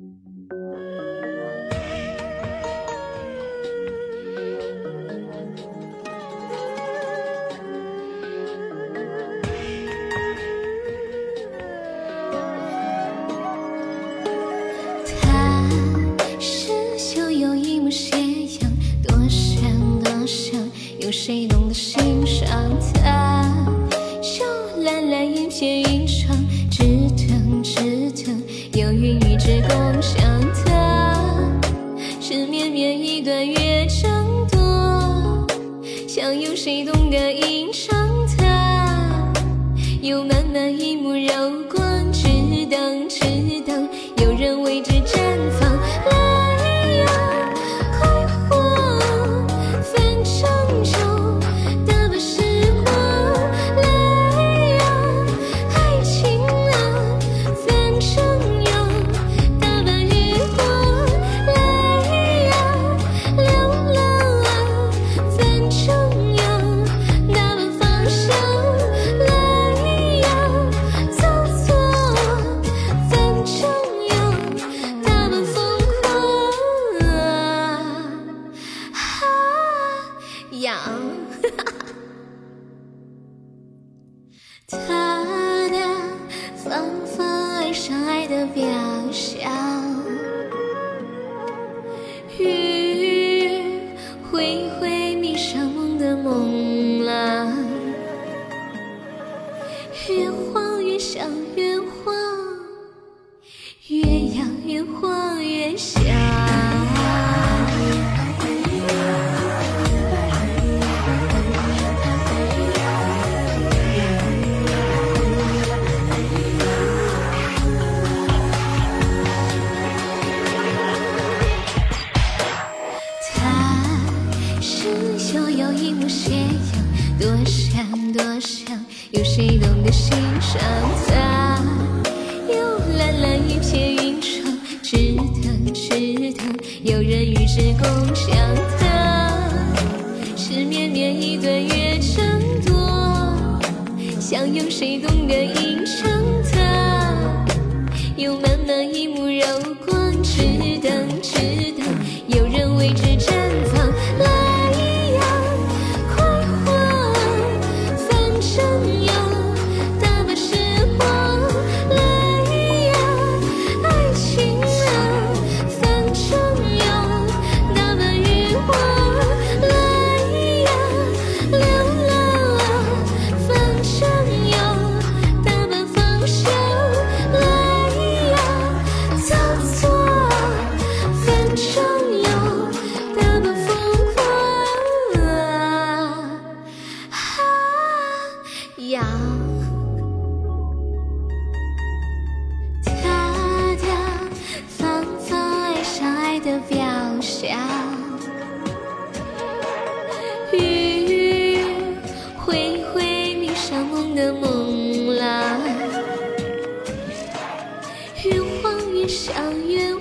他是秀有一抹斜阳，多想多想，有谁懂得欣赏他？想有谁懂得吟唱它？有满满一幕柔光，只等只等，表象，雨挥挥迷上梦的梦。是秀有一幕斜阳，多想多想，有谁懂得欣赏它？有蓝蓝一片云窗，只等只等，有人与之共享它。是绵绵一段月正多，想有谁懂得吟唱它？有满满一幕柔光，只等只等，象，雨挥挥迷上梦的梦郎，越晃越想越